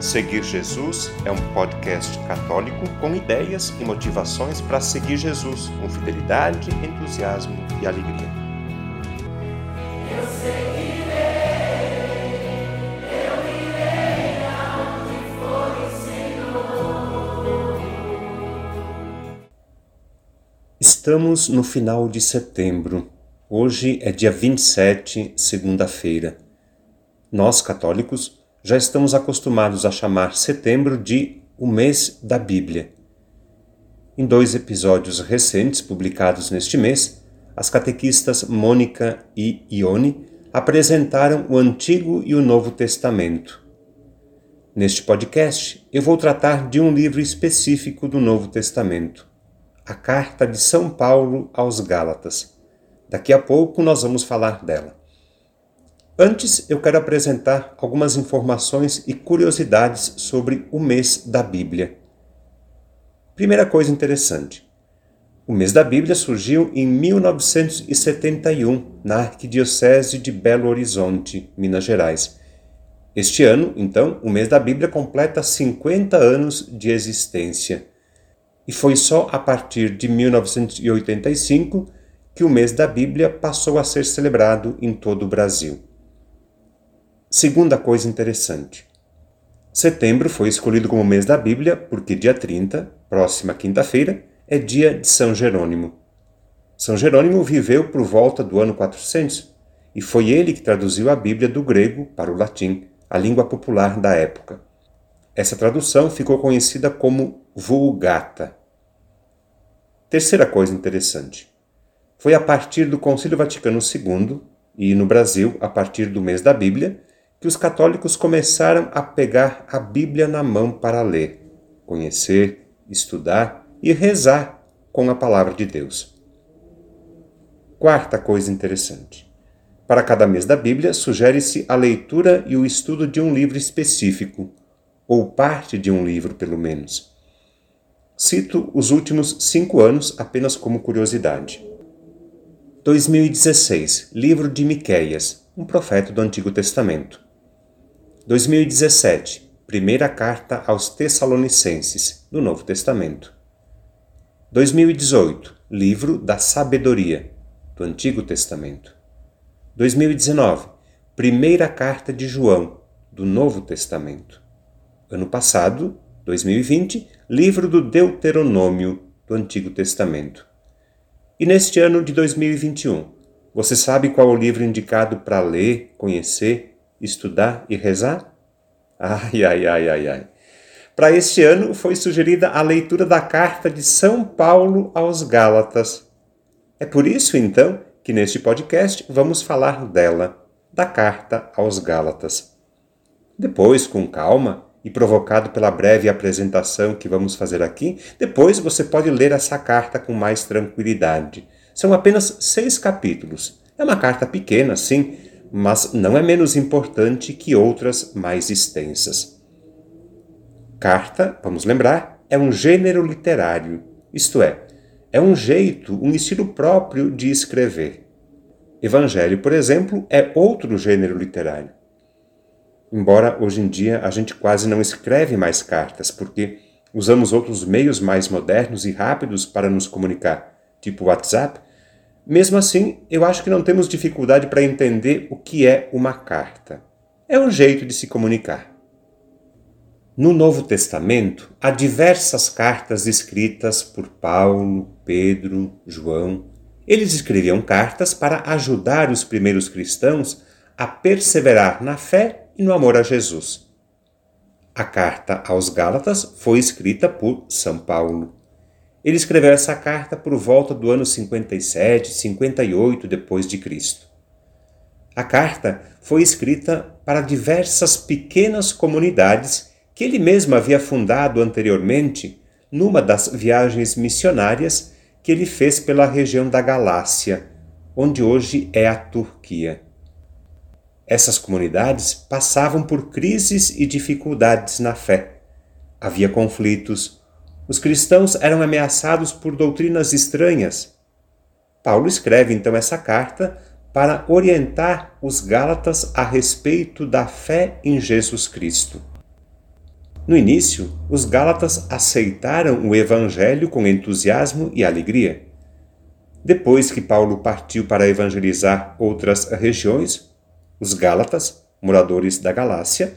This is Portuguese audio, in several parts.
Seguir Jesus é um podcast católico com ideias e motivações para seguir Jesus com fidelidade, entusiasmo e alegria. Eu seguirei, eu irei aonde for o Senhor. Estamos no final de setembro. Hoje é dia 27, segunda-feira. Nós, católicos, já estamos acostumados a chamar setembro de o mês da Bíblia. Em dois episódios recentes publicados neste mês, as catequistas Mônica e Ione apresentaram o Antigo e o Novo Testamento. Neste podcast, eu vou tratar de um livro específico do Novo Testamento, a Carta de São Paulo aos Gálatas. Daqui a pouco nós vamos falar dela. Antes, eu quero apresentar algumas informações e curiosidades sobre o mês da Bíblia. Primeira coisa interessante: o mês da Bíblia surgiu em 1971, na Arquidiocese de Belo Horizonte, Minas Gerais. Este ano, então, o mês da Bíblia completa 50 anos de existência. E foi só a partir de 1985 que o mês da Bíblia passou a ser celebrado em todo o Brasil. Segunda coisa interessante. Setembro foi escolhido como mês da Bíblia porque dia 30, próxima quinta-feira, é dia de São Jerônimo. São Jerônimo viveu por volta do ano 400 e foi ele que traduziu a Bíblia do grego para o latim, a língua popular da época. Essa tradução ficou conhecida como Vulgata. Terceira coisa interessante. Foi a partir do Concílio Vaticano II e no Brasil, a partir do mês da Bíblia, que os católicos começaram a pegar a Bíblia na mão para ler, conhecer, estudar e rezar com a palavra de Deus. Quarta coisa interessante. Para cada mês da Bíblia, sugere-se a leitura e o estudo de um livro específico, ou parte de um livro, pelo menos. Cito os últimos cinco anos apenas como curiosidade. 2016, livro de Miqueias, um profeta do Antigo Testamento. 2017, primeira carta aos Tessalonicenses, do Novo Testamento. 2018, livro da Sabedoria, do Antigo Testamento. 2019, primeira carta de João, do Novo Testamento. Ano passado, 2020, livro do Deuteronômio, do Antigo Testamento. E neste ano de 2021, você sabe qual o livro indicado para ler, conhecer estudar e rezar? Ai, ai, ai, ai, ai. Para este ano foi sugerida a leitura da carta de São Paulo aos Gálatas. É por isso, então, que neste podcast vamos falar dela, da carta aos Gálatas. Depois, com calma e provocado pela breve apresentação que vamos fazer aqui, depois você pode ler essa carta com mais tranquilidade. São apenas seis capítulos. É uma carta pequena, sim, mas não é menos importante que outras mais extensas. Carta, vamos lembrar, é um gênero literário, isto é, é um jeito, um estilo próprio de escrever. Evangelho, por exemplo, é outro gênero literário. Embora hoje em dia a gente quase não escreve mais cartas, porque usamos outros meios mais modernos e rápidos para nos comunicar, tipo WhatsApp, mesmo assim, eu acho que não temos dificuldade para entender o que é uma carta. É um jeito de se comunicar. No Novo Testamento, há diversas cartas escritas por Paulo, Pedro, João. Eles escreviam cartas para ajudar os primeiros cristãos a perseverar na fé e no amor a Jesus. A carta aos Gálatas foi escrita por São Paulo. Ele escreveu essa carta por volta do ano 57, 58 depois de Cristo. A carta foi escrita para diversas pequenas comunidades que ele mesmo havia fundado anteriormente numa das viagens missionárias que ele fez pela região da Galácia, onde hoje é a Turquia. Essas comunidades passavam por crises e dificuldades na fé. Havia conflitos, os cristãos eram ameaçados por doutrinas estranhas. Paulo escreve então essa carta para orientar os Gálatas a respeito da fé em Jesus Cristo. No início, os Gálatas aceitaram o Evangelho com entusiasmo e alegria. Depois que Paulo partiu para evangelizar outras regiões, os Gálatas, moradores da Galácia,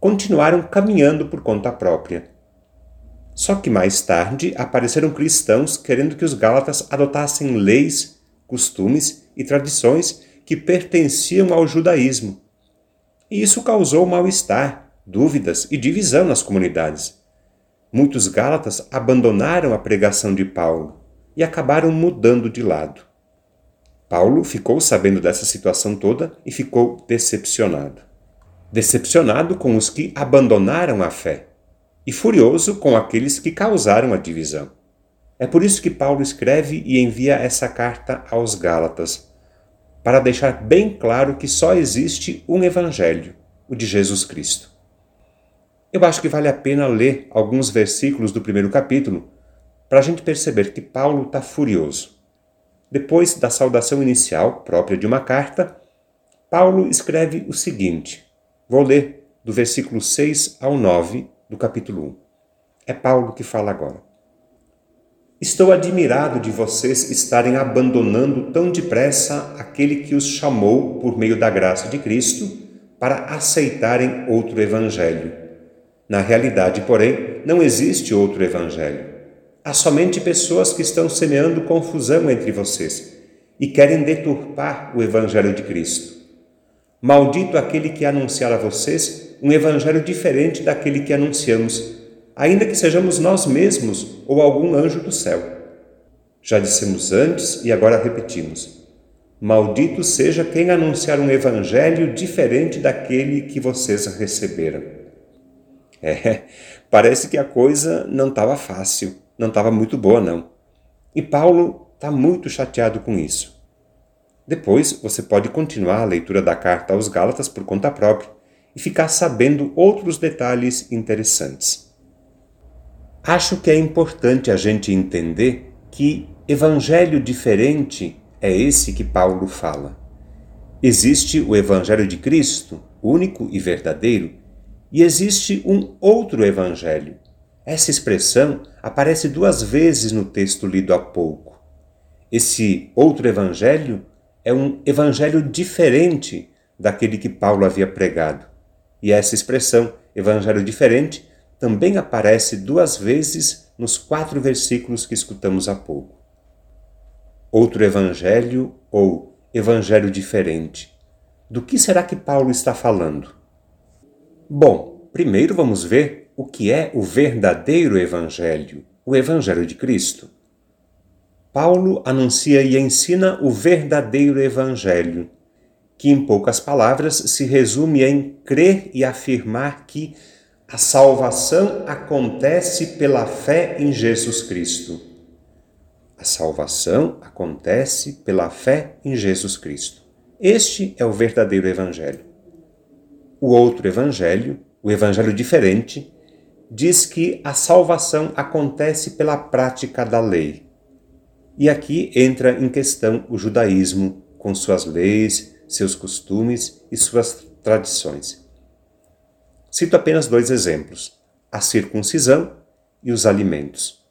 continuaram caminhando por conta própria. Só que mais tarde apareceram cristãos querendo que os Gálatas adotassem leis, costumes e tradições que pertenciam ao judaísmo. E isso causou mal-estar, dúvidas e divisão nas comunidades. Muitos Gálatas abandonaram a pregação de Paulo e acabaram mudando de lado. Paulo ficou sabendo dessa situação toda e ficou decepcionado. Decepcionado com os que abandonaram a fé e furioso com aqueles que causaram a divisão. É por isso que Paulo escreve e envia essa carta aos Gálatas, para deixar bem claro que só existe um Evangelho, o de Jesus Cristo. Eu acho que vale a pena ler alguns versículos do primeiro capítulo para a gente perceber que Paulo está furioso. Depois da saudação inicial, própria de uma carta, Paulo escreve o seguinte: vou ler do versículo 6 ao 9 do capítulo 1. É Paulo que fala agora. Estou admirado de vocês estarem abandonando tão depressa aquele que os chamou por meio da graça de Cristo para aceitarem outro evangelho. Na realidade, porém, não existe outro evangelho Há somente pessoas que estão semeando confusão entre vocês e querem deturpar o Evangelho de Cristo. Maldito aquele que anunciar a vocês um Evangelho diferente daquele que anunciamos, ainda que sejamos nós mesmos ou algum anjo do céu. Já dissemos antes e agora repetimos: Maldito seja quem anunciar um Evangelho diferente daquele que vocês receberam. É, parece que a coisa não estava fácil não estava muito boa, não. E Paulo está muito chateado com isso. Depois você pode continuar a leitura da carta aos Gálatas por conta própria e ficar sabendo outros detalhes interessantes. Acho que é importante a gente entender que evangelho diferente é esse que Paulo fala. Existe o evangelho de Cristo, único e verdadeiro, e existe um outro evangelho, essa expressão aparece duas vezes no texto lido há pouco. Esse outro evangelho é um evangelho diferente daquele que Paulo havia pregado. E essa expressão, evangelho diferente, também aparece duas vezes nos quatro versículos que escutamos há pouco. Outro evangelho ou evangelho diferente. Do que será que Paulo está falando? Bom, primeiro vamos ver o que é o verdadeiro Evangelho, o Evangelho de Cristo. Paulo anuncia e ensina o verdadeiro Evangelho, que, em poucas palavras, se resume em crer e afirmar que a salvação acontece pela fé em Jesus Cristo. A salvação acontece pela fé em Jesus Cristo. Este é o verdadeiro Evangelho. O outro Evangelho, o Evangelho diferente, diz que a salvação acontece pela prática da lei. E aqui entra em questão o judaísmo, com suas leis, seus costumes e suas tradições. Cito apenas dois exemplos: a circuncisão e os alimentos.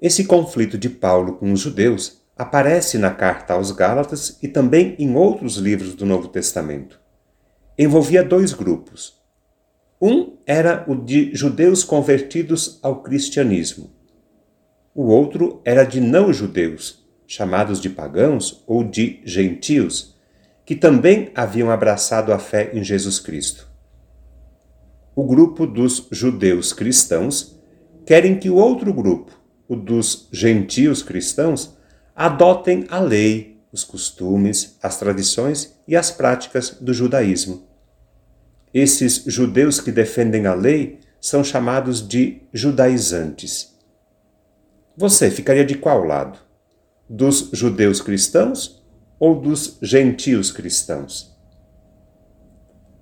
Esse conflito de Paulo com os judeus aparece na carta aos Gálatas e também em outros livros do Novo Testamento. Envolvia dois grupos, um era o de judeus convertidos ao cristianismo. O outro era de não-judeus, chamados de pagãos ou de gentios, que também haviam abraçado a fé em Jesus Cristo. O grupo dos judeus cristãos querem que o outro grupo, o dos gentios cristãos, adotem a lei, os costumes, as tradições e as práticas do judaísmo. Esses judeus que defendem a lei são chamados de judaizantes. Você ficaria de qual lado? Dos judeus cristãos ou dos gentios cristãos?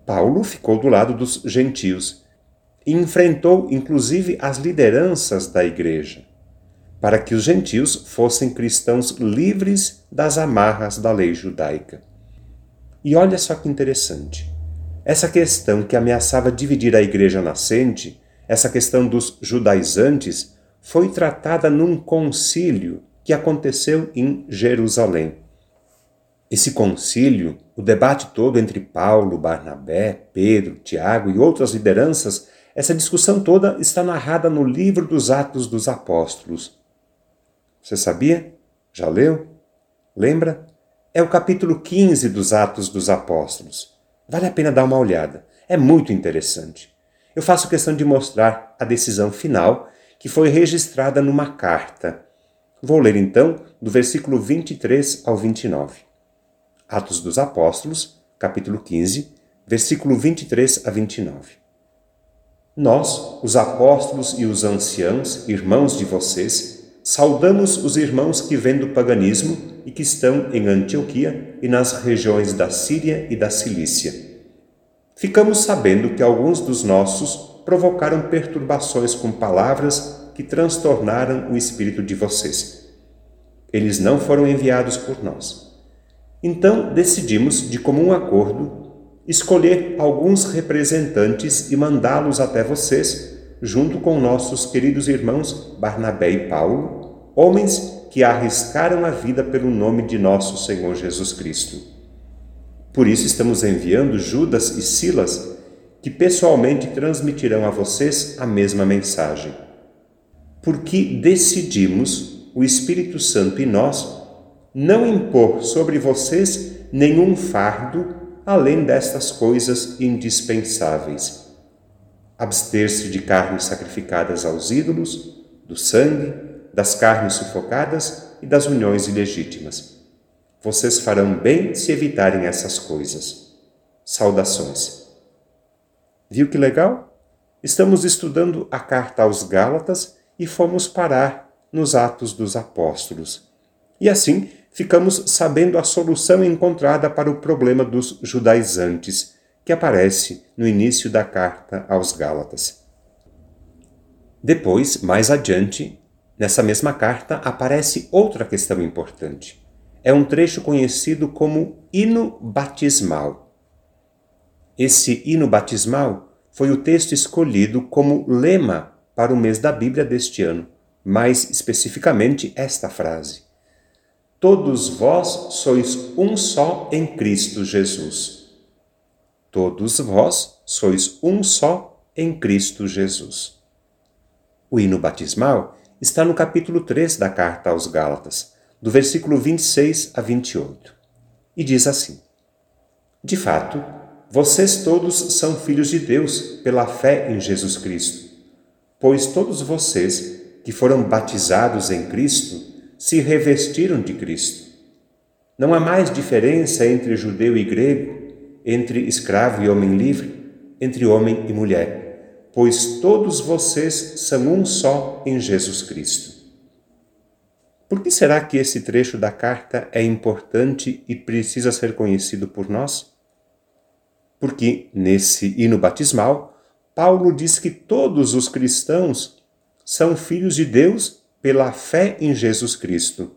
Paulo ficou do lado dos gentios e enfrentou inclusive as lideranças da igreja, para que os gentios fossem cristãos livres das amarras da lei judaica. E olha só que interessante essa questão que ameaçava dividir a igreja nascente, essa questão dos judaizantes, foi tratada num concílio que aconteceu em Jerusalém. Esse concílio, o debate todo entre Paulo, Barnabé, Pedro, Tiago e outras lideranças, essa discussão toda está narrada no livro dos Atos dos Apóstolos. Você sabia? Já leu? Lembra? É o capítulo 15 dos Atos dos Apóstolos. Vale a pena dar uma olhada. É muito interessante. Eu faço questão de mostrar a decisão final, que foi registrada numa carta. Vou ler então do versículo 23 ao 29. Atos dos Apóstolos, capítulo 15, versículo 23 a 29. Nós, os apóstolos e os anciãos, irmãos de vocês, saudamos os irmãos que vêm do paganismo e que estão em Antioquia e nas regiões da Síria e da Cilícia. Ficamos sabendo que alguns dos nossos provocaram perturbações com palavras que transtornaram o espírito de vocês. Eles não foram enviados por nós então decidimos, de comum acordo, escolher alguns representantes e mandá-los até vocês, junto com nossos queridos irmãos Barnabé e Paulo, homens que arriscaram a vida pelo nome de nosso Senhor Jesus Cristo. Por isso estamos enviando Judas e Silas, que pessoalmente transmitirão a vocês a mesma mensagem. Porque decidimos, o Espírito Santo e nós, não impor sobre vocês nenhum fardo além destas coisas indispensáveis: abster-se de carnes sacrificadas aos ídolos, do sangue, das carnes sufocadas e das uniões ilegítimas. Vocês farão bem se evitarem essas coisas. Saudações. Viu que legal? Estamos estudando a carta aos Gálatas e fomos parar nos Atos dos Apóstolos. E assim ficamos sabendo a solução encontrada para o problema dos judaizantes, que aparece no início da carta aos Gálatas. Depois, mais adiante, nessa mesma carta, aparece outra questão importante. É um trecho conhecido como hino batismal. Esse hino batismal foi o texto escolhido como lema para o mês da Bíblia deste ano, mais especificamente esta frase Todos vós sois um só em Cristo Jesus. Todos vós sois um só em Cristo Jesus. O hino batismal está no capítulo 3 da carta aos Gálatas, do versículo 26 a 28, e diz assim: De fato, vocês todos são filhos de Deus pela fé em Jesus Cristo, pois todos vocês que foram batizados em Cristo se revestiram de Cristo. Não há mais diferença entre judeu e grego, entre escravo e homem livre, entre homem e mulher, pois todos vocês são um só em Jesus Cristo. Por que será que esse trecho da carta é importante e precisa ser conhecido por nós? Porque nesse hino batismal, Paulo diz que todos os cristãos são filhos de Deus pela fé em Jesus Cristo,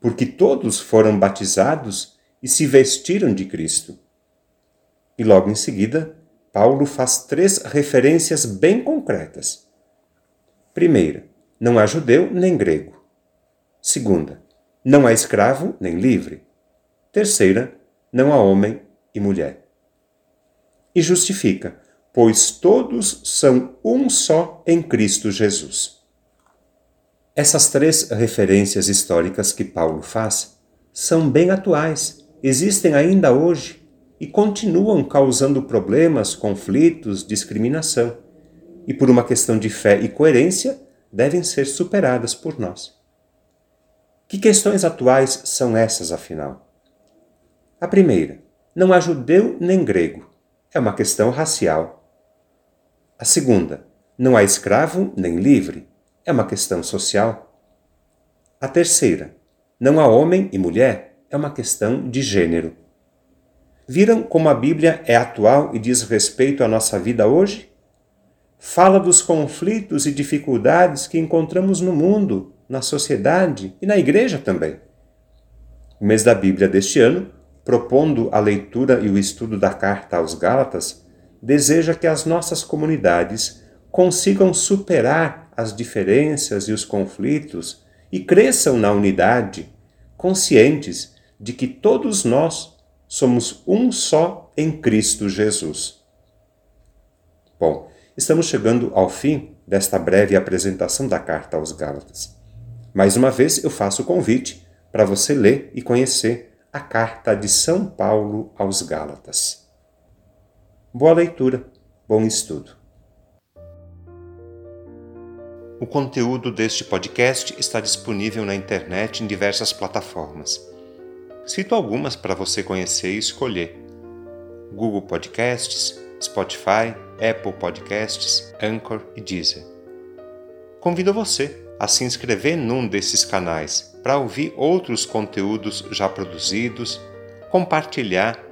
porque todos foram batizados e se vestiram de Cristo. E logo em seguida, Paulo faz três referências bem concretas. Primeira, não há judeu nem grego. Segunda, não há escravo nem livre. Terceira, não há homem e mulher. E justifica, pois todos são um só em Cristo Jesus. Essas três referências históricas que Paulo faz são bem atuais, existem ainda hoje e continuam causando problemas, conflitos, discriminação. E por uma questão de fé e coerência, devem ser superadas por nós. Que questões atuais são essas, afinal? A primeira, não há judeu nem grego. É uma questão racial. A segunda, não há escravo nem livre é uma questão social. A terceira, não há homem e mulher, é uma questão de gênero. Viram como a Bíblia é atual e diz respeito à nossa vida hoje? Fala dos conflitos e dificuldades que encontramos no mundo, na sociedade e na igreja também. O mês da Bíblia deste ano, propondo a leitura e o estudo da carta aos Gálatas, deseja que as nossas comunidades consigam superar as diferenças e os conflitos e cresçam na unidade, conscientes de que todos nós somos um só em Cristo Jesus. Bom, estamos chegando ao fim desta breve apresentação da carta aos Gálatas. Mais uma vez eu faço o convite para você ler e conhecer a carta de São Paulo aos Gálatas. Boa leitura, bom estudo. O conteúdo deste podcast está disponível na internet em diversas plataformas. Cito algumas para você conhecer e escolher: Google Podcasts, Spotify, Apple Podcasts, Anchor e Deezer. Convido você a se inscrever num desses canais para ouvir outros conteúdos já produzidos, compartilhar